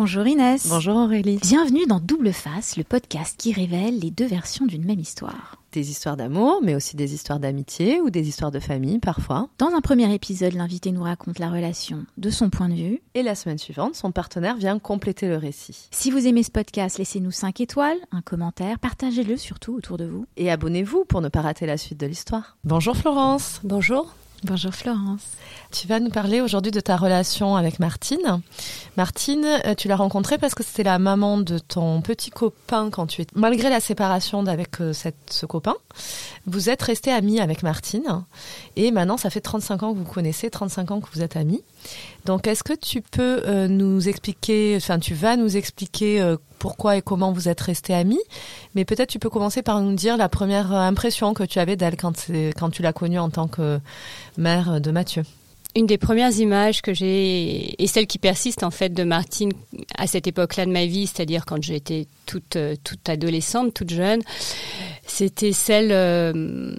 Bonjour Inès. Bonjour Aurélie. Bienvenue dans Double Face, le podcast qui révèle les deux versions d'une même histoire. Des histoires d'amour, mais aussi des histoires d'amitié ou des histoires de famille parfois. Dans un premier épisode, l'invité nous raconte la relation de son point de vue. Et la semaine suivante, son partenaire vient compléter le récit. Si vous aimez ce podcast, laissez-nous 5 étoiles, un commentaire, partagez-le surtout autour de vous. Et abonnez-vous pour ne pas rater la suite de l'histoire. Bonjour Florence. Bonjour. Bonjour Florence. Tu vas nous parler aujourd'hui de ta relation avec Martine. Martine, euh, tu l'as rencontrée parce que c'était la maman de ton petit copain quand tu es malgré la séparation avec euh, cette, ce copain. Vous êtes resté amis avec Martine et maintenant ça fait 35 ans que vous connaissez, 35 ans que vous êtes amis. Donc est-ce que tu peux euh, nous expliquer, enfin tu vas nous expliquer pourquoi et comment vous êtes restés amis, mais peut-être tu peux commencer par nous dire la première impression que tu avais d'elle quand, tu l'as connue en tant que mère de Mathieu. Une des premières images que j'ai, et celle qui persiste en fait de Martine à cette époque-là de ma vie, c'est-à-dire quand j'étais toute, toute adolescente, toute jeune, c'était celle euh,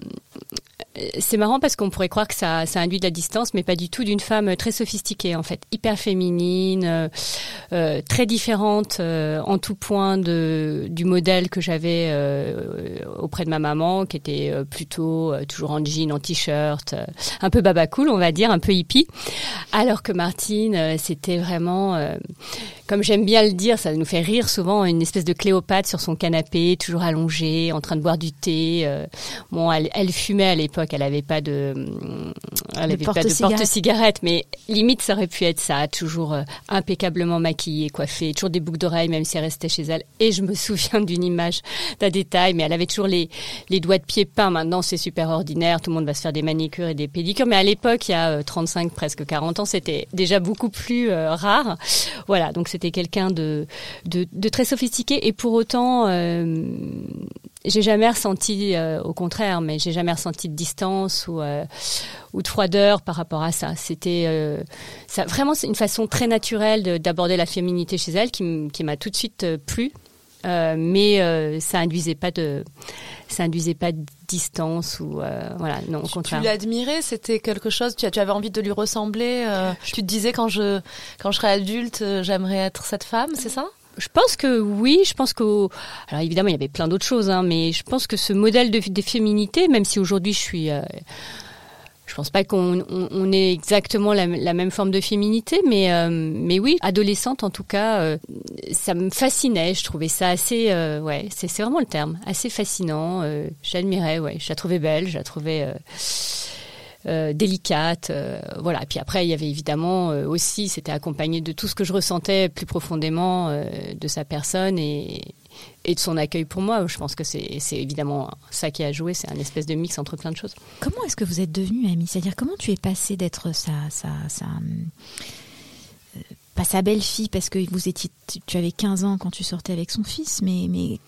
c'est marrant parce qu'on pourrait croire que ça, induit de la distance, mais pas du tout, d'une femme très sophistiquée en fait, hyper féminine, euh, euh très différente euh, en tout point du modèle que j'avais euh, auprès de ma maman, qui était plutôt toujours en jean, en t-shirt, un peu baba cool, on va dire, un peu hippie, alors que Martine, c'était vraiment comme j'aime bien le dire, ça nous fait rire souvent, une espèce de Cléopâtre sur son canapé, toujours allongée, en train de boire du thé. Euh, bon, elle, elle, fumait à l'époque, elle n'avait pas de, elle avait pas de porte-cigarette, mais limite ça aurait pu être ça, toujours euh, impeccablement maquillée, coiffée, toujours des boucles d'oreilles, même si elle restait chez elle. Et je me souviens d'une image, d'un détail, mais elle avait toujours les, les doigts de pied peints. Maintenant, c'est super ordinaire, tout le monde va se faire des manicures et des pédicures, mais à l'époque, il y a 35, euh, presque 40 ans, c'était déjà beaucoup plus rare. Voilà, donc c'était quelqu'un de, de, très sophistiqué et pour autant, euh, j'ai jamais ressenti, euh, au contraire, mais j'ai jamais ressenti de distance ou, euh, ou de froideur par rapport à ça. C'était ça, vraiment une façon très naturelle d'aborder la féminité chez elle qui, qui m'a tout de suite plu. mais ça induisait pas de ça induisait pas de distance ou euh, voilà non au contraire. Tu l'admirais, c'était quelque chose? Tu, tu, avais envie de lui ressembler. Euh, tu te disais quand je quand je serai adulte, euh, j'aimerais être cette femme, c'est ça? Je pense que oui, je pense que alors évidemment il y avait plein d'autres choses, hein, mais je pense que ce modèle de, de féminité, même si aujourd'hui je suis je pense pas qu'on on, ait exactement la, même forme de féminité, mais euh, mais oui, adolescente en tout cas, euh, ça me fascinait. Je trouvais ça assez, euh, ouais, c'est vraiment le terme, assez fascinant. J'admirais, ouais, je la trouvais belle, je la trouvais. Délicate, voilà. Puis après, il y avait évidemment aussi, c'était accompagné de tout ce que je ressentais plus profondément de sa personne et, de son accueil pour moi. Je pense que c'est évidemment ça qui a joué, c'est un espèce de mix entre plein de choses. Comment est-ce que vous êtes devenus amis C'est-à-dire comment tu es passé d'être sa, euh, pas sa belle-fille parce que vous étiez, tu avais 15 ans quand tu sortais avec son fils, mais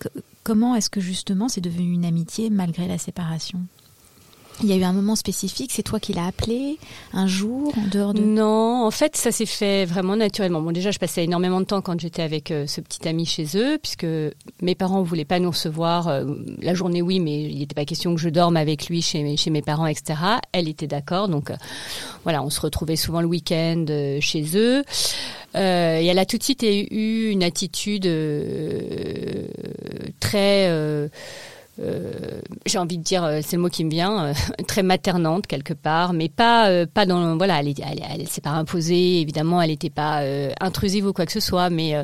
comment est-ce que justement c'est devenu une amitié malgré la séparation? Il y a eu un moment spécifique, c'est toi qui l'as appelé un jour en dehors de Non, en fait, ça s'est fait vraiment naturellement. Bon, déjà, je passais énormément de temps quand j'étais avec euh, ce petit ami chez eux, puisque mes parents voulaient pas nous recevoir euh, la journée, oui, mais il n'était pas question que je dorme avec lui chez, mes parents, etc. Elle était d'accord, donc euh, voilà, on se retrouvait souvent le week-end chez eux. Et elle a tout de suite eu une attitude très euh, j'ai envie de dire, euh, c'est le mot qui me vient, euh, très maternante quelque part, mais pas pas dans voilà, elle, elle, elle, s'est pas imposée, évidemment, elle n'était pas intrusive ou quoi que ce soit, mais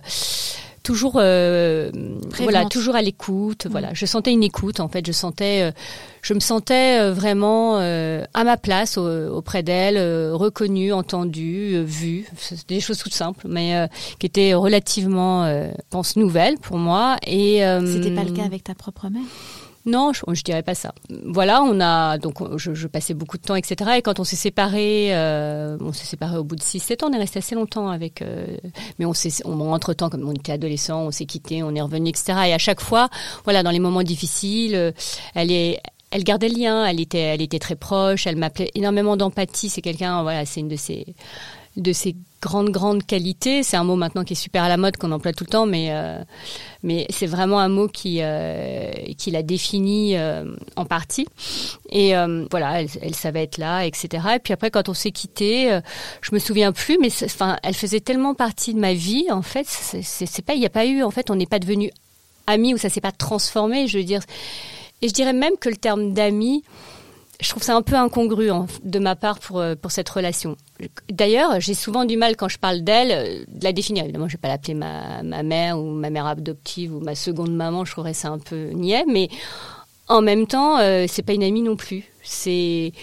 toujours voilà toujours à l'écoute mm. voilà. Je sentais une écoute en fait. Je sentais je me sentais vraiment à ma place auprès d'elle reconnue entendue vue. C'était des choses toutes simples mais qui étaient relativement pense nouvelles pour moi et c'était pas le cas avec ta propre mère? Non, je, je dirais pas ça. Voilà, on a donc je, passais beaucoup de temps, etc. Et quand on s'est séparés, euh, on s'est séparés au bout de 6-7 ans. On est resté assez longtemps avec, euh, mais on s'est, entre temps, comme on était adolescent, on s'est quitté, on est revenu, etc. Et à chaque fois, voilà, dans les moments difficiles, euh, elle est elle gardait le lien, elle était, elle était très proche, elle m'appelait énormément d'empathie. C'est quelqu'un, voilà, c'est une de ses, de ses grandes grandes qualités. C'est un mot maintenant qui est super à la mode qu'on emploie tout le temps, mais euh, mais c'est vraiment un mot qui euh, qui l'a défini euh, en partie. Et voilà, elle, savait être là, etc. Et puis après, quand on s'est quitté, je me souviens plus, mais enfin, elle faisait tellement partie de ma vie. En fait, c'est pas, il n'y a pas eu, en fait, on n'est pas devenu amis ou ça s'est pas transformé. Je veux dire, et je dirais même que le terme d'ami je trouve ça un peu incongru de ma part pour, pour cette relation. D'ailleurs, j'ai souvent du mal quand je parle d'elle euh, de la définir. Évidemment, je vais pas l'appeler ma, mère ou ma mère adoptive ou ma seconde maman. Je trouverais ça un peu niais, mais en même temps, euh, c'est pas une amie non plus. C'est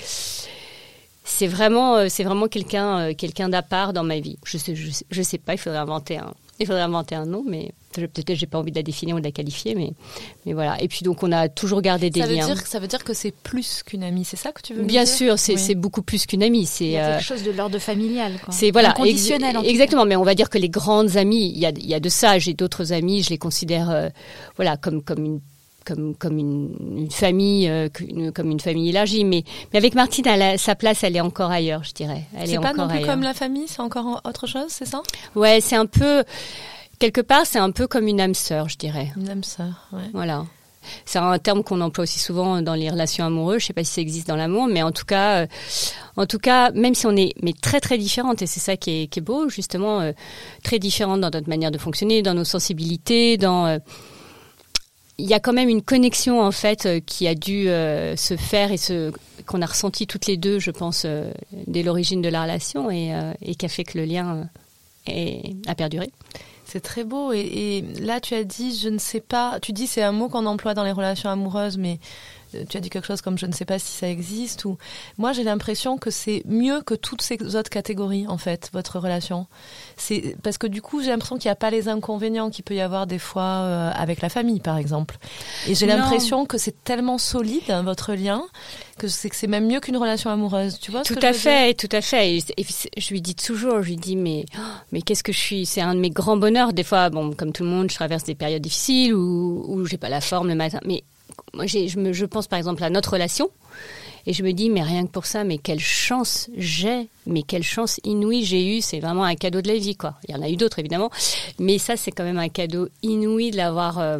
c'est vraiment c'est vraiment quelqu'un quelqu'un d'à part dans ma vie. Je sais je, je sais pas. Il faudrait inventer un il faudrait inventer un nom, mais peut-être j'ai pas envie de la définir ou de la qualifier, mais, mais voilà. Et puis donc on a toujours gardé des ça liens. Veut dire, ça veut dire que c'est plus qu'une amie, c'est ça que tu veux Bien dire sûr, c'est beaucoup plus qu'une amie. C'est quelque euh, chose de l'ordre familial. C'est voilà, conditionnel. exactement, mais on va dire que les grandes amies, il y a, il y a de ça. J'ai d'autres amis, je les considère euh, voilà comme comme une comme, comme une, famille, euh, comme une famille élargie. Mais, mais avec Martine, sa place, elle est encore ailleurs, je dirais. Elle c'est pas non plus comme la famille, c'est encore autre chose, c'est ça? Ouais, c'est un peu quelque part, c'est un peu comme une âme sœur, je dirais. Une âme sœur, ouais. Voilà. C'est un terme qu'on emploie aussi souvent dans les relations amoureuses. Je sais pas si ça existe dans l'amour, mais en tout cas, euh, en tout cas, même si on est mais très très différentes, et c'est ça qui est, qui est beau, justement, euh, très différentes dans notre manière de fonctionner, dans nos sensibilités, dans il y a quand même une connexion en fait euh, qui a dû euh, se faire et qu'on a ressenti toutes les deux, je pense, euh, dès l'origine de la relation et, et qui a fait que le lien a perduré. C'est très beau et, et, là tu as dit je ne sais pas, tu dis c'est un mot qu'on emploie dans les relations amoureuses mais tu as dit quelque chose comme je ne sais pas si ça existe ou moi j'ai l'impression que c'est mieux que toutes ces autres catégories en fait votre relation. C'est parce que du coup j'ai l'impression qu'il n'y a pas les inconvénients qu'il peut y avoir des fois euh, avec la famille par exemple. Et j'ai l'impression que c'est tellement solide hein, votre lien que c'est que c'est même mieux qu'une relation amoureuse. Tu vois tout à fait tout à fait. Et, je lui dis toujours je lui dis mais oh, mais qu'est-ce que je suis? C'est un de mes grands bonheurs. Des fois bon comme tout le monde je traverse des périodes difficiles où où j'ai pas la forme le matin. Mais moi, je, me, je pense par exemple à notre relation. Et je me dis, mais rien que pour ça, mais quelle chance j'ai, mais quelle chance inouïe j'ai eu. C'est vraiment un cadeau de la vie, quoi. Il y en a eu d'autres, évidemment. Mais ça, c'est quand même un cadeau inouï de l'avoir, euh,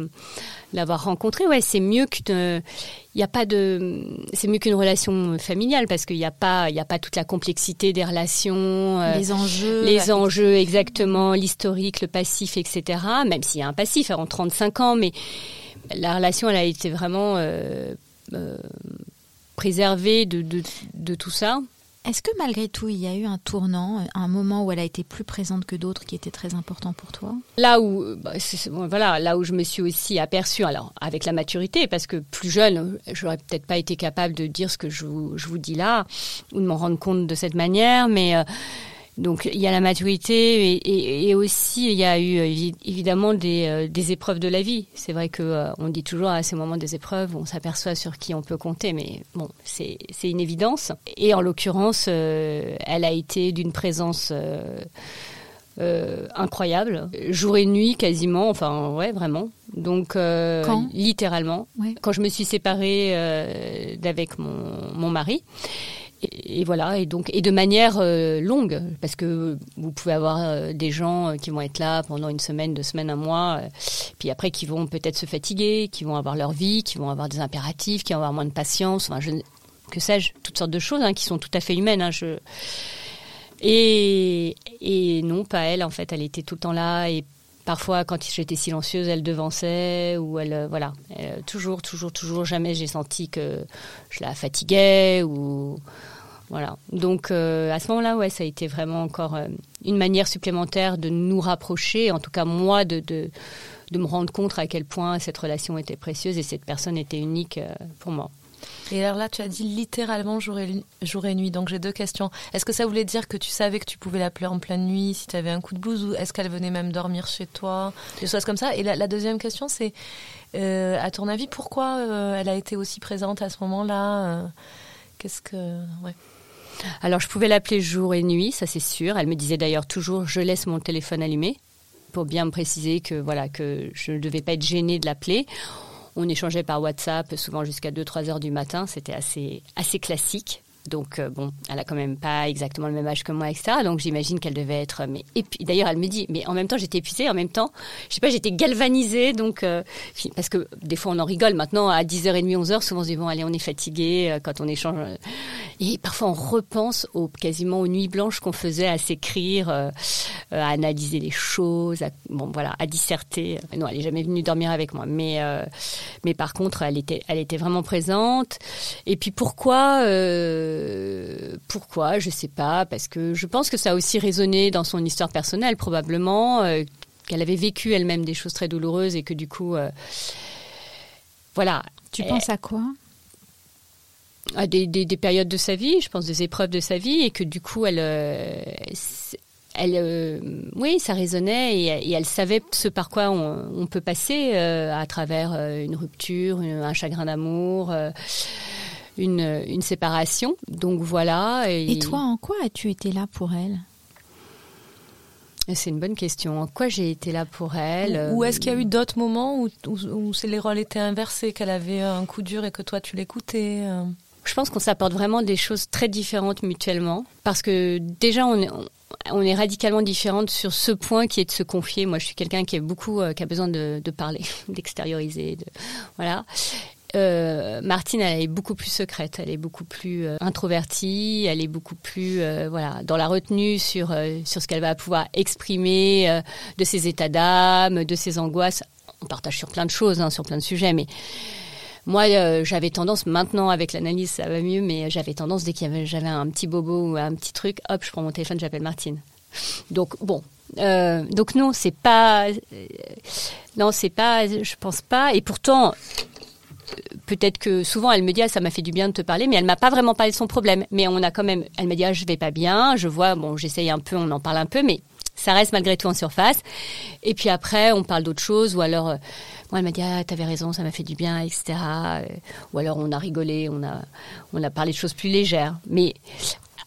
l'avoir rencontré. Ouais, c'est mieux qu'une, il y a pas de, c'est mieux qu'une relation familiale parce qu'il n'y a pas, il y a pas toute la complexité des relations. Euh, les enjeux. Les enjeux, exactement. L'historique, le passif, etc. Même s'il y a un passif en 35 ans, mais, la relation, elle a été vraiment euh, euh, préservée de, de, tout ça. Est-ce que malgré tout, il y a eu un tournant, un moment où elle a été plus présente que d'autres qui était très important pour toi? Là où, bah, voilà, là où je me suis aussi aperçue, alors avec la maturité, parce que plus jeune, j'aurais peut-être pas été capable de dire ce que je vous, je vous dis là, ou de m'en rendre compte de cette manière, mais euh, donc il y a la maturité et, et, aussi il y a eu euh, évidemment des, euh, des épreuves de la vie. C'est vrai que euh, on dit toujours à ces moments des épreuves, on s'aperçoit sur qui on peut compter, mais bon, c'est une évidence. Et en l'occurrence, elle a été d'une présence incroyable, jour et nuit quasiment, enfin ouais vraiment. Donc quand? littéralement, quand je me suis séparée d'avec mon, mon mari. Et, voilà, et donc et de manière euh, longue, parce que vous pouvez avoir euh, des gens euh, qui vont être là pendant une semaine, deux semaines, un mois, puis après qui vont peut-être se fatiguer, qui vont avoir leur vie, qui vont avoir des impératifs, qui vont avoir moins de patience, enfin, que sais-je, toutes sortes de choses hein, qui sont tout à fait humaines. Hein, et, et non, pas elle, en fait, elle était tout le temps là et Parfois, quand j'étais silencieuse, elle devançait ou elle, voilà, toujours, toujours, toujours, jamais j'ai senti que je la fatiguais ou voilà. Donc euh, à ce moment-là, ouais, ça a été vraiment encore euh, une manière supplémentaire de nous rapprocher, en tout cas moi, de, de, me rendre compte à quel point cette relation était précieuse et cette personne était unique euh, pour moi. Et alors là, tu as dit littéralement jour et, jour et nuit. Donc j'ai deux questions. Est-ce que ça voulait dire que tu savais que tu pouvais l'appeler en pleine nuit si tu avais un coup de bouse ou est-ce qu'elle venait même dormir chez toi Des choses comme ça? Et la, deuxième question, c'est à ton avis, pourquoi elle a été aussi présente à ce moment-là Qu'est-ce que. Alors je pouvais l'appeler jour et nuit, ça c'est sûr. Elle me disait d'ailleurs toujours je laisse mon téléphone allumé pour bien me préciser que voilà que je ne devais pas être gênée de l'appeler. On échangeait par WhatsApp souvent jusqu'à 2-3 heures du matin, c'était assez assez classique. Donc bon, elle a quand même pas exactement le même âge que moi, etc. Donc j'imagine qu'elle devait être. Mais et puis d'ailleurs, elle me dit, mais en même temps, j'étais épuisée, en même temps, je sais pas, j'étais galvanisée. Donc parce que des fois, on en rigole. Maintenant, à 10h30, 11h, souvent on se dit bon, allez, on est fatigué quand on échange. Et parfois, on repense au, quasiment aux nuits blanches qu'on faisait à s'écrire, à analyser les choses, à, bon voilà, à disserter. Non, elle est jamais venue dormir avec moi, mais mais par contre, elle était, elle était vraiment présente. Et puis pourquoi, euh, pourquoi, je sais pas, parce que je pense que ça a aussi résonné dans son histoire personnelle probablement, euh, qu'elle avait vécu elle-même des choses très douloureuses et que du coup, euh, voilà. Tu penses à quoi? À des, des, périodes de sa vie, je pense des épreuves de sa vie, et que du coup, elle, elle, euh, oui, ça résonnait et, elle savait ce par quoi on, peut passer euh, à travers euh, une rupture, un chagrin d'amour. Une, séparation. Donc voilà. Et, toi, en quoi as-tu été là pour elle? C'est une bonne question. En quoi j'ai été là pour elle Ou, est-ce qu'il y a eu d'autres moments où, où, les rôles étaient inversés, qu'elle avait un coup dur et que toi tu l'écoutais Je pense qu'on s'apporte vraiment des choses très différentes mutuellement. Parce que déjà, on est, on est radicalement différentes sur ce point qui est de se confier. Moi, je suis quelqu'un qui est beaucoup, euh, qui a besoin de, parler, d'extérioriser, de, voilà. Euh, Martine, elle est beaucoup plus secrète, elle est beaucoup plus euh, introvertie, elle est beaucoup plus voilà dans la retenue sur sur ce qu'elle va pouvoir exprimer de ses états d'âme, de ses angoisses. On partage sur plein de choses, hein, sur plein de sujets, mais moi, euh, j'avais tendance, maintenant avec l'analyse, ça va mieux, mais j'avais tendance, dès qu'il y avait, j'avais un petit bobo ou un petit truc, hop, je prends mon téléphone, j'appelle Martine. Donc, bon. Euh, donc non, c'est pas, euh, non, c'est pas, je pense pas. Et pourtant, peut-être que souvent elle me dit ah, ça m'a fait du bien de te parler, mais elle m'a pas vraiment parlé de son problème. Mais on a quand même, elle me dit ah, je vais pas bien, je vois, bon, j'essaye un peu, on en parle un peu, mais ça reste malgré tout en surface. Et puis après, on parle d'autre chose, ou alors, euh, moi, elle m'a dit, ah, t'avais raison, ça m'a fait du bien, etc. Euh, ou alors, on a rigolé, on a, on a parlé de choses plus légères. Mais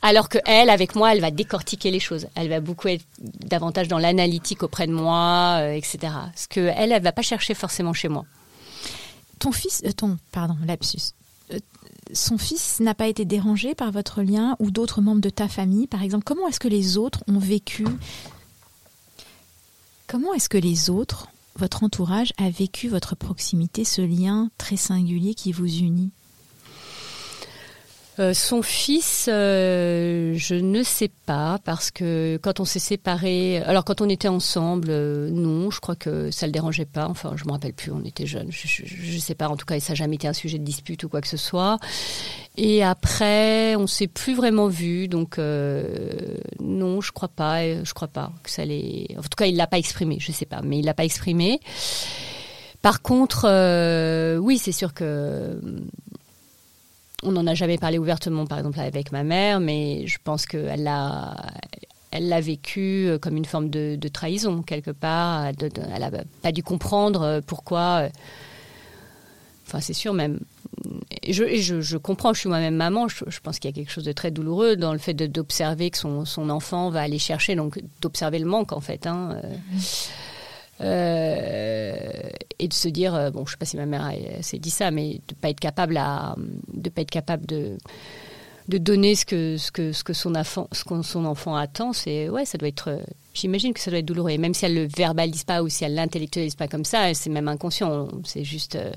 alors que elle, avec moi, elle va décortiquer les choses. Elle va beaucoup être davantage dans l'analytique auprès de moi, euh, etc. Ce que elle, elle va pas chercher forcément chez moi. Ton fils, ton, pardon, lapsus. son fils n'a pas été dérangé par votre lien ou d'autres membres de ta famille, par exemple. Comment est-ce que les autres ont vécu Comment est-ce que les autres, votre entourage, a vécu votre proximité, ce lien très singulier qui vous unit? Euh, son fils, euh, je ne sais pas parce que quand on s'est séparés, alors quand on était ensemble, euh, non, je crois que ça le dérangeait pas. Enfin, je me rappelle plus, on était jeunes, je, ne sais pas. En tout cas, ça n'a jamais été un sujet de dispute ou quoi que ce soit. Et après, on s'est plus vraiment vu, donc non, je crois pas, je crois pas que ça allait. En tout cas, il l'a pas exprimé, je sais pas, mais il l'a pas exprimé. Par contre, oui, c'est sûr que on n'en a jamais parlé ouvertement, par exemple, avec ma mère, mais je pense qu'elle l'a, elle l'a vécu euh, comme une forme de, trahison, quelque part. elle n'a pas dû comprendre euh, pourquoi. Euh, enfin, c'est sûr, même. Je, je, comprends, je suis moi-même maman, je, pense qu'il y a quelque chose de très douloureux dans le fait d'observer que son, enfant va aller chercher, donc d'observer le manque, en fait. Hein, euh, et de se dire, euh, bon, je sais pas si ma mère s'est dit ça, mais de pas être capable de pas être capable de de donner ce que ce que ce que son enfant ce que son enfant attend, c'est ouais, ça doit être. J'imagine que ça doit être douloureux. Et même si elle le verbalise pas ou si elle l'intellectualise pas comme ça, c'est même inconscient. C'est juste euh,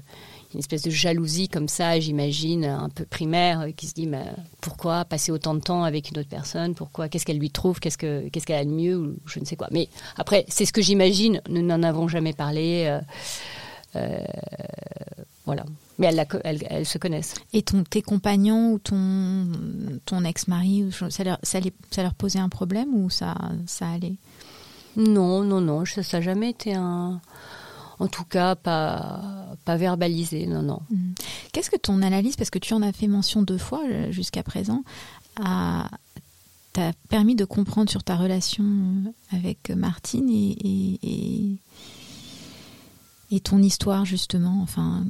une espèce de jalousie comme ça, j'imagine, un peu primaire, euh, qui se dit mais pourquoi passer autant de temps avec une autre personne? Pourquoi? Qu'est-ce qu'elle lui trouve? Qu'est-ce que qu'est-ce qu'elle a de mieux? Ou je ne sais quoi. Mais après, c'est ce que j'imagine. Nous n'en avons jamais parlé. Euh, euh, voilà. Mais elles, elles, se connaissent. Et ton, tes compagnons ou ton, ton ex-mari, ça leur, ça, ça leur posait un problème ou ça, ça allait? Non, non, non. Ça n'a jamais été un, en tout cas pas, pas verbalisé, non, non. Mm. Qu'est-ce que ton analyse, parce que tu en as fait mention deux fois euh, jusqu'à présent, a t'a permis de comprendre sur ta relation euh, avec Martine et, et, et, ton histoire justement, enfin.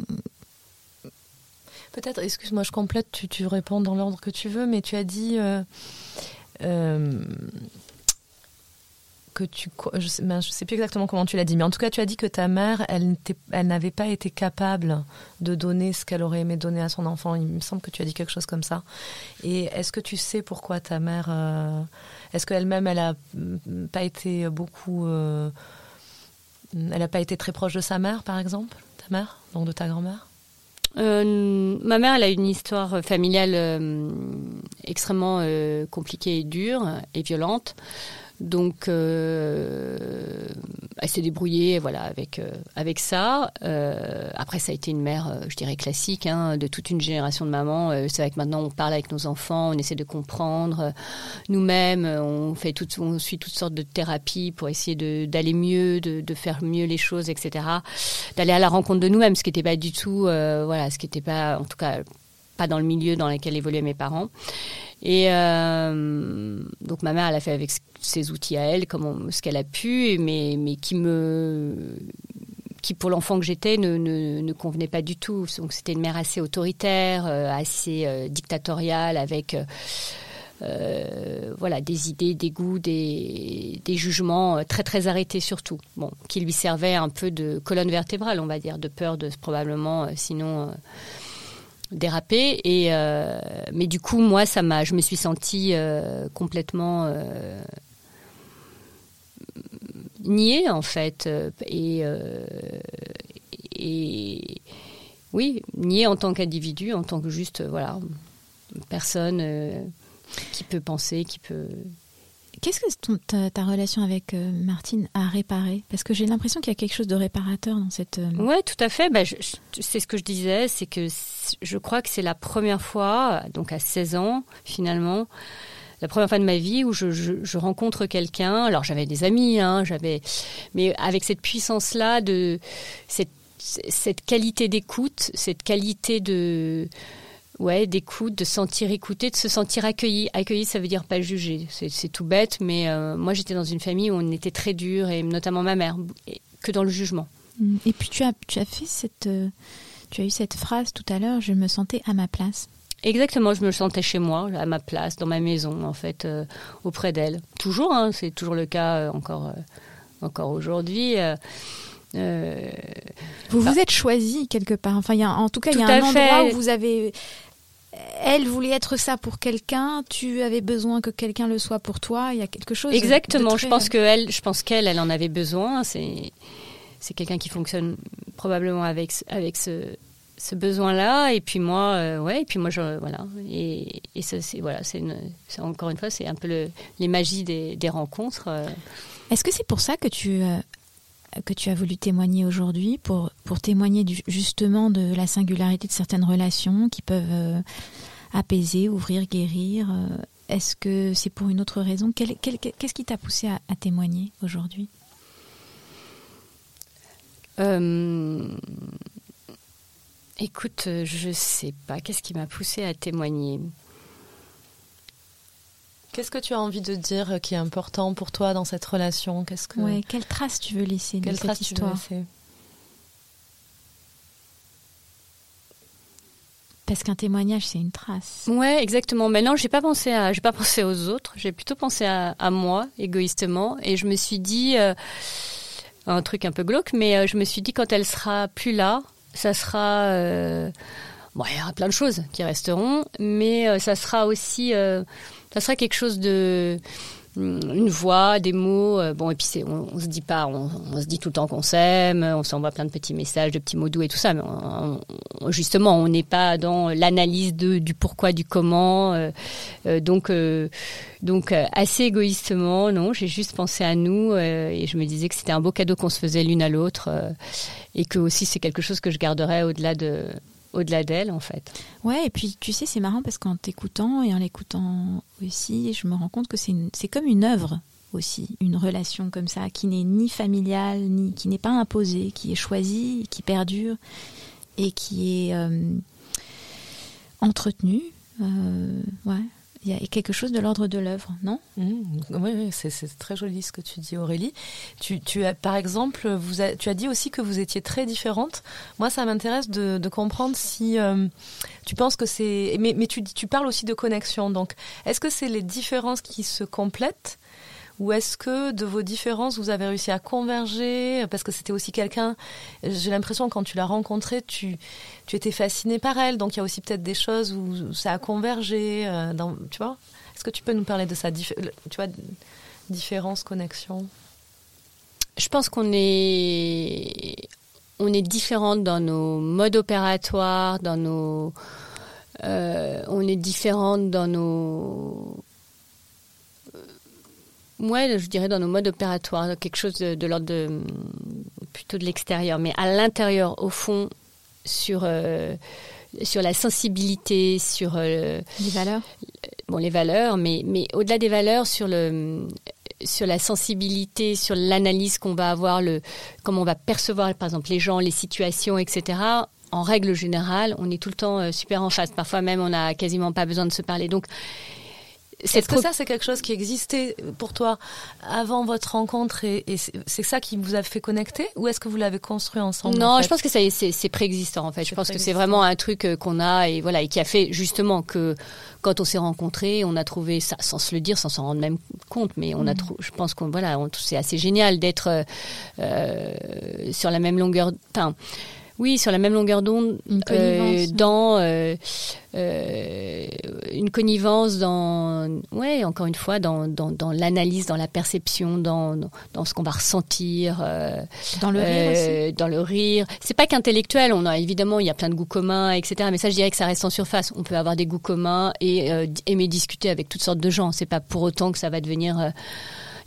Peut-être, excuse-moi, je complète, tu, tu réponds dans l'ordre que tu veux, mais tu as dit euh, que tu, je sais, ben, je sais plus exactement comment tu l'as dit, mais en tout cas, tu as dit que ta mère, elle, elle n'avait pas été capable de donner ce qu'elle aurait aimé donner à son enfant. Il me semble que tu as dit quelque chose comme ça. Et est-ce que tu sais pourquoi ta mère, euh, est-ce qu'elle-même, elle a mm, pas été beaucoup, euh, elle n'a pas été très proche de sa mère, par exemple, ta mère, donc de ta grand-mère? Euh, ma mère, elle a une histoire familiale extrêmement compliquée et dure et violente. Donc, euh, elle s'est débrouillée, voilà, avec euh, avec ça. Euh, après, ça a été une mère, je dirais classique, hein, de toute une génération de mamans. c'est vrai que maintenant, on parle avec nos enfants, on essaie de comprendre nous-mêmes, on fait tout, on suit toutes sortes de thérapies pour essayer d'aller mieux, de, de, faire mieux les choses, etc. D'aller à la rencontre de nous-mêmes, ce qui n'était pas du tout, voilà, ce qui n'était pas, en tout cas, pas dans le milieu dans lequel évoluaient mes parents. Et euh, donc ma mère, elle a fait avec ses outils à elle, ce qu'elle a pu, mais, mais qui me qui pour l'enfant que j'étais ne, ne, ne, convenait pas du tout. Donc c'était une mère assez autoritaire, euh, assez euh, dictatoriale, avec voilà des idées, des goûts, des, des, jugements très très arrêtés surtout. Bon, qui lui servaient un peu de colonne vertébrale, on va dire, de peur de probablement sinon dérapé. Et, euh, mais du coup, moi, ça m'a, je me suis sentie euh, complètement euh, niée, en fait. Et, et oui, niée en tant qu'individu, en tant que juste, voilà, personne qui peut penser, qui peut Qu'est-ce que ta, relation avec euh, Martine a réparé? Parce que j'ai l'impression qu'il y a quelque chose de réparateur dans cette. Euh, Oui, tout à fait. Bah, c'est ce que je disais, c'est que je crois que c'est la première fois, donc à 16 ans finalement, la première fois de ma vie où je, rencontre quelqu'un. Alors j'avais des amis, hein, j'avais, mais avec cette puissance-là de cette qualité d'écoute, cette qualité de ouais, d'écoute, de sentir écouté, de se sentir accueilli. Accueilli, ça veut dire pas juger. C'est tout bête, mais euh, moi j'étais dans une famille où on était très dur, et notamment ma mère, que dans le jugement. Mm. Et puis tu as, tu as fait cette, euh, tu as eu cette phrase tout à l'heure, je me sentais à ma place. Exactement, je me sentais chez moi, à ma place, dans ma maison, en fait, euh, auprès d'elle. Toujours, hein, c'est toujours le cas encore, encore aujourd'hui. Vous vous êtes choisi quelque part. Enfin, y a, en tout cas, il y a un endroit où vous avez elle voulait être ça pour quelqu'un, tu avais besoin que quelqu'un le soit pour toi. Il y a quelque chose. Exactement. je pense que elle, je pense qu'elle, elle en avait besoin. C'est c'est quelqu'un qui fonctionne probablement avec avec ce ce besoin-là. Et puis moi, euh, ouais. Et puis moi, je, voilà. Et, et ça, c'est voilà, c'est encore une fois, c'est un peu le, les magies des, des rencontres. Euh. Est-ce que c'est pour ça que tu euh, que tu as voulu témoigner aujourd'hui pour, témoigner justement de la singularité de certaines relations qui peuvent euh, apaiser, ouvrir, guérir. Euh, est-ce que c'est pour une autre raison? Qu'est-ce qui t'a poussé à, témoigner aujourd'hui? Euh, Écoute, je sais pas. Qu'est-ce qui m'a poussé à témoigner? Qu'est-ce que tu as envie de dire qui est important pour toi dans cette relation Qu'est-ce que ouais, quelle trace tu veux laisser quelle de cette histoire Parce qu'un témoignage, c'est une trace. Ouais, exactement. Maintenant, j'ai pas pensé à, j'ai pas pensé aux autres. J'ai plutôt pensé à, moi, égoïstement, et je me suis dit euh, un truc un peu glauque, mais euh, je me suis dit quand elle sera plus là, ça sera euh, bon, il y aura plein de choses qui resteront, mais ça sera aussi ça serait quelque chose de mm, une voix, des mots. Euh, bon, et puis c'est, on, se dit pas, on, se dit tout le temps qu'on s'aime, on s'envoie plein de petits messages, de petits mots doux et tout ça. Mais justement, on n'est pas dans l'analyse du pourquoi, du comment. Euh, euh, donc, donc assez égoïstement, non, j'ai juste pensé à nous et je me disais que c'était un beau cadeau qu'on se faisait l'une à l'autre et que aussi c'est quelque chose que je garderais au-delà de au-delà d'elle, en fait. Ouais, et puis tu sais, c'est marrant parce qu'en t'écoutant et en l'écoutant aussi, je me rends compte que c'est comme une œuvre aussi, une relation comme ça, qui n'est ni familiale, ni qui n'est pas imposée, qui est choisie, qui perdure et qui est euh, entretenue. Euh, ouais. Il y a quelque chose de l'ordre de l'œuvre, non? Mmh. Oui, c'est très joli ce que tu dis, Aurélie. Tu, as, par exemple, tu as dit aussi que vous étiez très différentes. Moi, ça m'intéresse de, comprendre si euh, tu penses que c'est. Mais, mais tu, tu parles aussi de connexion. Donc, est-ce que c'est les différences qui se complètent Ou est-ce que de vos différences, vous avez réussi à converger? Parce que c'était aussi quelqu'un, j'ai l'impression quand tu l'as rencontrée, tu, tu étais fasciné par elle. Donc il y a aussi peut-être des choses où ça a convergé. Euh, tu vois? Est-ce que tu peux nous parler de ça Tu vois, différence, connexion? Je pense qu'on est, on est différentes dans nos modes opératoires, dans nos. Euh, on est différentes dans nos Ouais, je dirais dans nos modes opératoires, quelque chose de, l'ordre de plutôt de l'extérieur, mais à l'intérieur, au fond, sur euh, sur la sensibilité, sur euh, les valeurs. Bon, les valeurs, mais mais au-delà des valeurs, sur le sur la sensibilité, sur l'analyse qu'on va avoir, le comment on va percevoir, par exemple, les gens, les situations, etc. En règle générale, on est tout le temps euh, super en face. Parfois même, on n'a quasiment pas besoin de se parler. Donc est-ce que ça, c'est quelque chose qui existait pour toi avant votre rencontre et, c'est ça qui vous a fait connecter ou est-ce que vous l'avez construit ensemble Non, je pense que c'est préexistant en fait. Je pense que c'est vraiment un truc euh, qu'on a et voilà et qui a fait justement que quand on s'est rencontrés, on a trouvé ça sans se le dire, sans s'en rendre même compte, mais on a, mm. je pense qu'on voilà, c'est assez génial d'être euh, euh, sur la même longueur. Enfin, oui, sur la même longueur d'onde, euh, dans euh, euh, une connivence, dans, ouais, encore une fois, dans, dans, dans l'analyse, dans la perception, dans, dans, ce qu'on va ressentir, dans le rire aussi. Dans le rire. C'est pas qu'intellectuel. On a évidemment, il y a plein de goûts communs, etc. Mais ça, je dirais que ça reste en surface. On peut avoir des goûts communs et aimer discuter avec toutes sortes de gens. C'est pas pour autant que ça va devenir.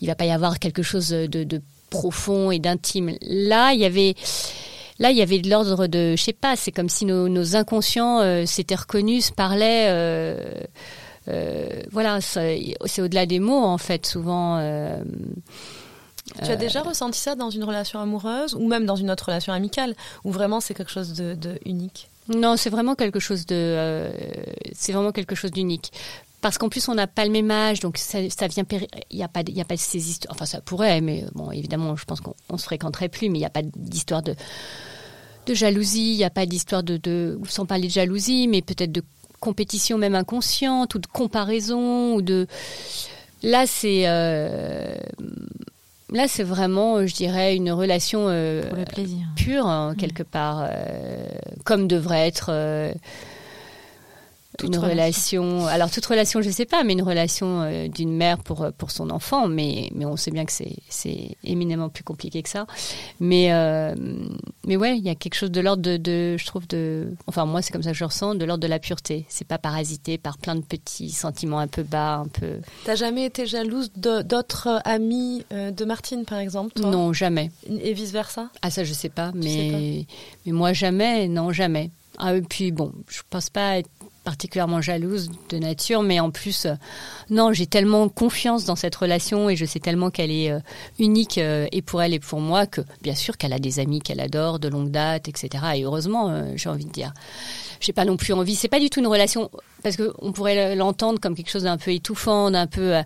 il va pas y avoir quelque chose de, de profond et d'intime. Là, il y avait Là, il y avait de l'ordre de, je sais pas, c'est comme si nos, inconscients euh, s'étaient reconnus, se parlaient. Euh, euh, voilà, c'est au-delà des mots en fait, souvent. tu as déjà ressenti ça dans une relation amoureuse ou même dans une autre relation amicale où vraiment c'est quelque chose de, unique? Non, c'est vraiment quelque chose de, c'est vraiment quelque chose d'unique parce qu'en plus on n'a pas le même âge, donc ça, vient, il n'y a pas, il y a pas ces histoires. Enfin, ça pourrait, mais bon, évidemment, je pense qu'on se fréquenterait plus, mais il n'y a pas d'histoire de de jalousie, il n'y a pas d'histoire de, de, sans parler de jalousie, mais peut-être de compétition même inconsciente ou de comparaison ou de. Là, c'est euh, là, c'est vraiment, je dirais, une relation euh, pure hein, quelque part, euh, comme devrait être une relation. Alors toute relation, je ne sais pas, mais une relation euh, d'une mère pour euh, pour son enfant. Mais mais on sait bien que c'est c'est éminemment plus compliqué que ça. Mais euh, mais ouais, il y a quelque chose de l'ordre de, de, je trouve de. Enfin moi c'est comme ça que je ressens, de l'ordre de la pureté. C'est pas parasité par plein de petits sentiments un peu bas, un peu. T'as jamais été jalouse d'autres amis de Martine par exemple Non, jamais. Et vice versa Ah ça je sais pas, mais mais moi jamais, non jamais. Ah, et puis bon, je pense pas être particulièrement jalouse de nature, mais en plus, euh, non, j'ai tellement confiance dans cette relation et je sais tellement qu'elle est euh, unique euh, et pour elle et pour moi que bien sûr qu'elle a des amis qu'elle adore de longue date, etc. Et heureusement, j'ai envie de dire j'ai pas non plus envie. C'est pas du tout une relation parce que on pourrait l'entendre comme quelque chose d'un peu étouffant, d'un peu euh,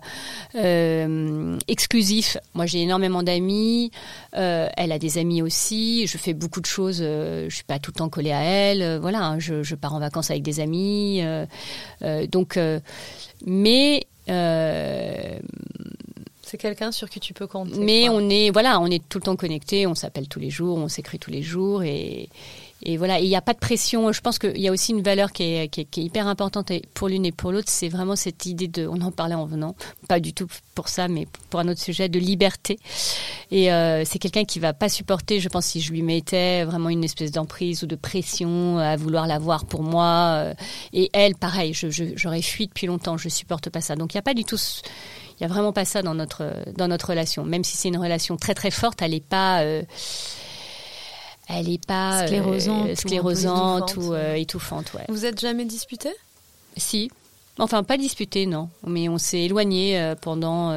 euh exclusif. Moi, j'ai énormément d'amis. Euh, elle a des amis aussi. Je fais beaucoup de choses. Je suis pas tout le temps collée à elle. Voilà, hein, je, je, pars en vacances avec des amis. donc, mais c'est quelqu'un sur qui tu peux compter. Mais on est, voilà, on est tout le temps connectés, on s'appelle tous les jours, on s'écrit tous les jours et, et voilà, il n'y a pas de pression. Je pense qu'il y a aussi une valeur qui est, qui est, hyper importante pour l'une et pour l'autre. C'est vraiment cette idée de, on en parlait en venant, pas du tout pour ça, mais pour un autre sujet, de liberté. Et euh, c'est quelqu'un qui va pas supporter, je pense, si je lui mettais vraiment une espèce d'emprise ou de pression à vouloir l'avoir pour moi. Euh, et elle, pareil, j'aurais fui depuis longtemps. Je supporte pas ça. Donc il n'y a pas du tout. Il y a vraiment pas ça dans notre dans notre relation. Même si c'est une relation très très forte, elle n'est pas euh, elle n'est pas sclérosante, euh, sclérosante ou, euh, étouffante. Ouais. Vous êtes jamais disputé? Si. Enfin, pas disputé, non. Mais on s'est éloigné euh, pendant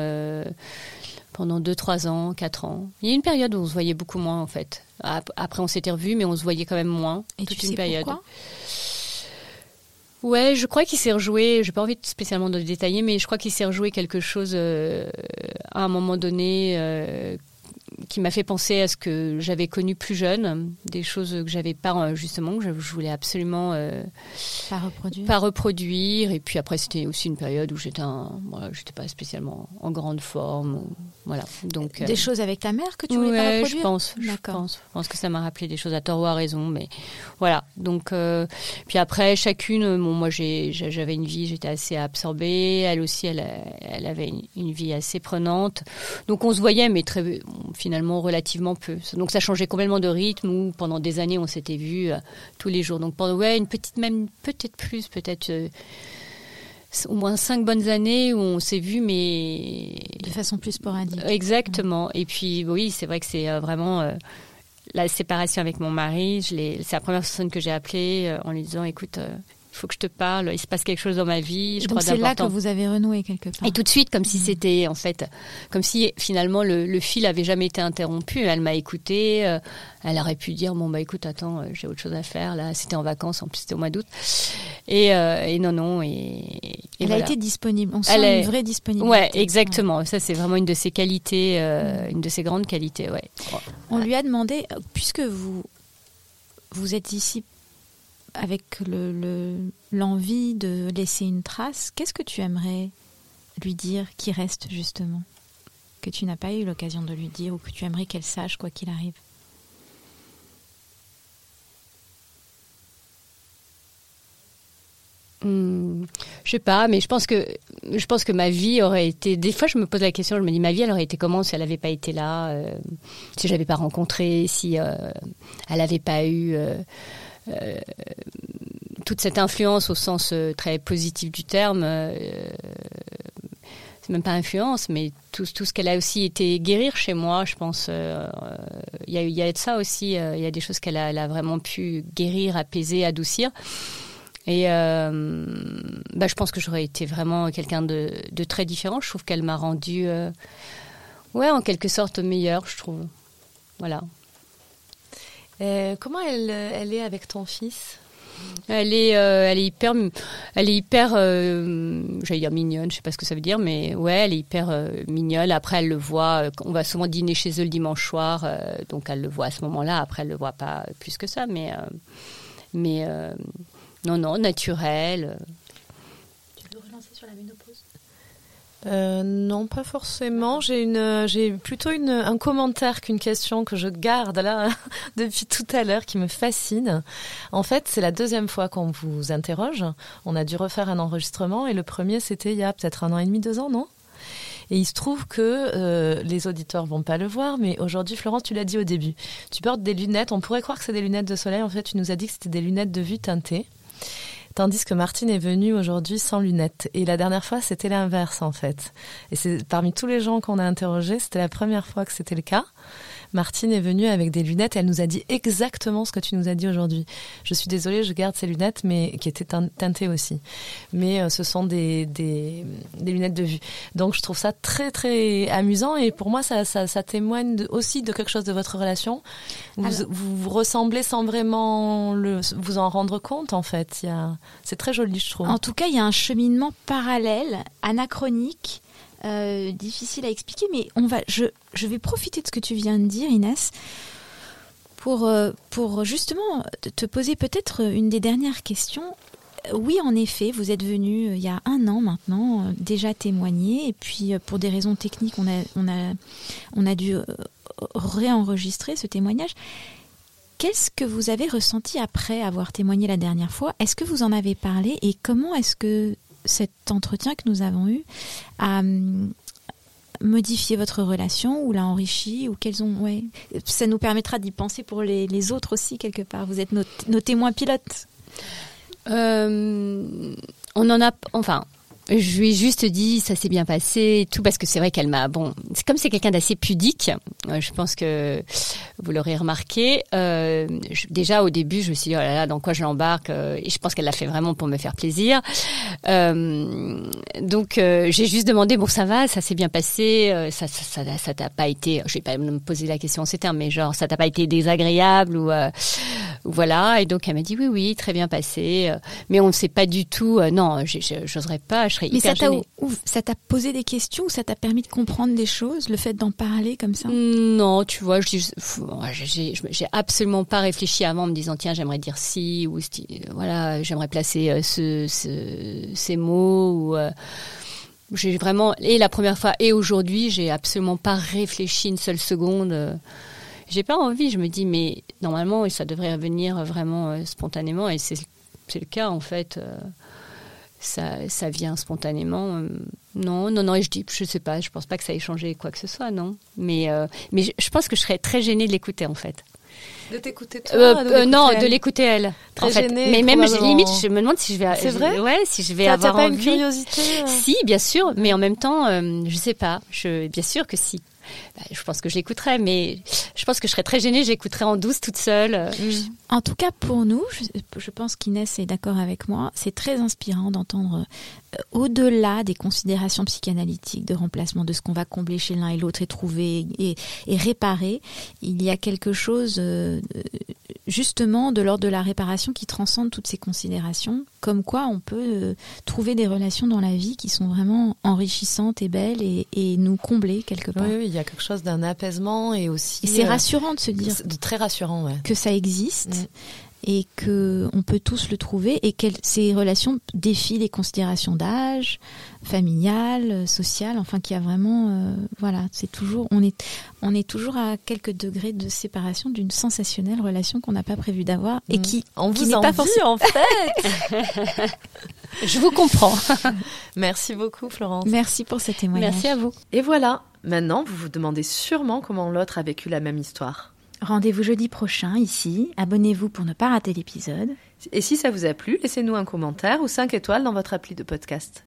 pendant 2-3 ans, 4 ans. Il y a une période où on se voyait beaucoup moins, en fait. Après, on s'était revus, mais on se voyait quand même moins. Et toute tu une période. Pourquoi? Ouais, je crois qu'il s'est rejoué, j'ai pas envie de spécialement de détailler, mais je crois qu'il s'est rejoué quelque chose à un moment donné qui m'a fait penser à ce que j'avais connu plus jeune, des choses que j'avais pas euh, justement, que je, voulais absolument euh, pas reproduire. Pas reproduire. Et puis après, c'était aussi une période où j'étais, voilà, j'étais pas spécialement en grande forme. voilà. Donc des choses avec ta mère que tu voulais pas reproduire. Je pense. Je pense. Je pense que ça m'a rappelé des choses à tort ou à raison, mais voilà. Donc puis après, chacune, bon, moi j'avais une vie, j'étais assez absorbée. Elle aussi, elle, elle avait une, une vie assez prenante. Donc on se voyait, mais très, finalement relativement peu. Donc ça changeait complètement de rythme où pendant des années on s'était vus euh, tous les jours. Donc pendant ouais, une petite, même peut-être plus, peut-être euh, au moins cinq bonnes années où on s'est vus, mais de façon plus sporadique. Exactement. Et puis oui, c'est vrai que c'est euh, vraiment la séparation avec mon mari. C'est la première personne que j'ai appelée en lui disant, écoute il faut que je te parle, il se passe quelque chose dans ma vie. Je donc c'est là que vous avez renoué quelque part. Et tout de suite, comme si mm. c'était en fait, comme si finalement le, le fil avait jamais été interrompu. Elle m'a écouté. Euh, elle aurait pu dire bon bah écoute, attends, euh, j'ai autre chose à faire. Là, c'était en vacances, en plus c'était au mois d'août. Et, euh, et, non non. Et, elle a été disponible. On sent elle une vraie disponibilité. Ouais, exactement. Ça c'est vraiment une de ses qualités, mm. une de ses grandes qualités. Ouais. On lui a demandé, puisque vous vous êtes ici avec l'envie de laisser une trace, qu'est-ce que tu aimerais lui dire qui reste justement Que tu n'as pas eu l'occasion de lui dire ou que tu aimerais qu'elle sache quoi qu'il arrive? Hmm, je sais pas, mais je pense que je pense que ma vie aurait été. Des fois, je me pose la question, je me dis ma vie, elle aurait été comment si elle n'avait pas été là, euh, si je pas rencontrée, si euh, elle n'avait pas eu. Euh, toute cette influence au sens euh, très positif du terme, euh, c'est même pas influence, mais tout, ce qu'elle a aussi été guérir chez moi, je pense, il y, a, y de ça aussi, il y a des choses qu'elle a, vraiment pu guérir, apaiser, adoucir. Et bah, je pense que j'aurais été vraiment quelqu'un de, de, très différent. Je trouve qu'elle m'a rendu, ouais, en quelque sorte meilleure, je trouve. Voilà. Euh, comment elle, elle est avec ton fils? Elle est, euh, elle est hyper, elle est hyper, euh, j'allais dire mignonne, je sais pas ce que ça veut dire, mais ouais, elle est hyper mignonne. Après, elle le voit. On va souvent dîner chez eux le dimanche soir, donc elle le voit à ce moment-là. Après, elle le voit pas plus que ça, mais, mais non, non, naturel. Tu veux relancer sur la ménopause euh, non, pas forcément. J'ai plutôt un commentaire qu'une question que je garde là depuis tout à l'heure qui me fascine. En fait, c'est la deuxième fois qu'on vous interroge. On a dû refaire un enregistrement et le premier c'était il y a peut-être un an et demi, deux ans, non? Et il se trouve que euh, les auditeurs vont pas le voir, mais aujourd'hui, Florence, tu l'as dit au début. Tu portes des lunettes. On pourrait croire que c'est des lunettes de soleil. En fait, tu nous as dit que c'était des lunettes de vue teintées. Tandis que Martine est venue aujourd'hui sans lunettes. Et la dernière fois, c'était l'inverse, en fait. Et c'est parmi tous les gens qu'on a interrogés, c'était la première fois que c'était le cas. Martine est venue avec des lunettes et elle nous a dit exactement ce que tu nous as dit aujourd'hui. Je suis désolée, je garde ces lunettes, mais qui étaient teintées aussi. Mais euh, ce sont des, des, des, lunettes de vue. Donc je trouve ça très très amusant et pour moi ça, ça, ça témoigne aussi de quelque chose de votre relation. Vous, vous, vous, ressemblez sans vraiment le, vous en rendre compte en fait. C'est très joli, je trouve. En tout cas, il y a un cheminement parallèle, anachronique euh, difficile à expliquer, mais on va, je, vais profiter de ce que tu viens de dire, Inès, pour, euh, pour justement te poser peut-être une des dernières questions. Oui, en effet, vous êtes venu euh, il y a un an maintenant déjà témoigner, et puis pour des raisons techniques, on a dû réenregistrer ce témoignage. Qu'est-ce que vous avez ressenti après avoir témoigné la dernière fois? Est-ce que vous en avez parlé? Et comment est-ce que cet entretien que nous avons eu a hum, modifié votre relation ou l'a enrichi ou quels ont ouais. Ça nous permettra d'y penser pour les, autres aussi quelque part. Vous êtes nos, témoins pilotes. Euh, on en a enfin je lui ai juste dit ça s'est bien passé tout parce que c'est vrai qu'elle m'a bon c'est comme c'est quelqu'un d'assez pudique euh, je pense que vous l'aurez remarqué euh, déjà au début je me suis dit oh là là dans quoi je l'embarque euh, et je pense qu'elle l'a fait vraiment pour me faire plaisir euh, donc euh, j'ai juste demandé bon ça va ça s'est bien passé ça ça ça t'a pas été je vais pas me poser la question en ces mais genre ça t'a pas été désagréable ou voilà. Et donc elle m'a dit oui, oui, très bien passé. Euh, mais on ne sait pas du tout. Euh, non, j'oserais pas. Serais mais hyper ça t'a, ça t'a posé des questions ou ça t'a permis de comprendre des choses, le fait d'en parler comme ça? Non, tu vois, j'ai, absolument pas réfléchi avant en me disant tiens, j'aimerais dire si ou voilà, j'aimerais placer ce, ce, ces mots ou j'ai vraiment et la première fois et aujourd'hui, j'ai absolument pas réfléchi une seule seconde. J'ai pas envie. Je me dis mais normalement ça devrait venir vraiment euh, spontanément et c'est le cas en fait. Euh, ça, ça vient spontanément. Euh, non, non, non. Et je dis, je sais pas. Je pense pas que ça ait changé quoi que ce soit, non. Mais, mais je pense que je serais très gênée de l'écouter en fait. De t'écouter toi Non, de l'écouter elle. Très gênée. Mais même limite, je me demande si je vais. C'est vrai. Ouais, si je vais avoir pas envie. une curiosité. Si, bien sûr. Mais en même temps, je sais pas. Je, bien sûr que si. Bah, je pense que j'écouterais, mais je pense que je serais très gênée, j'écouterais en douce toute seule. Mm. En tout cas, pour nous, je, pense qu'Inès est d'accord avec moi, c'est très inspirant d'entendre euh, au-delà des considérations psychanalytiques de remplacement de ce qu'on va combler chez l'un et l'autre et trouver et, réparer, il y a quelque chose euh, justement de l'ordre de la réparation qui transcende toutes ces considérations, comme quoi on peut euh, trouver des relations dans la vie qui sont vraiment enrichissantes et belles et, nous combler quelque part. Oui, il y a quelque chose d'un apaisement et aussi. Et c'est rassurant de se dire. De très rassurant, ouais. Que ça existe. Et que on peut tous le trouver et que ces relations défient les considérations d'âge, familiales, sociales, enfin qu'il y a vraiment euh, voilà, c'est toujours on est on est toujours à quelques degrés de séparation d'une sensationnelle relation qu'on n'a pas prévu d'avoir et mm. qui on qui n'est pas forcément en fait. Je vous comprends. Merci beaucoup Florence. Merci pour ce témoignage. Merci à vous. Et voilà, maintenant vous vous demandez sûrement comment l'autre a vécu la même histoire. Rendez-vous jeudi prochain ici. Abonnez-vous pour ne pas rater l'épisode. Et si ça vous a plu, laissez-nous un commentaire ou 5 étoiles dans votre appli de podcast.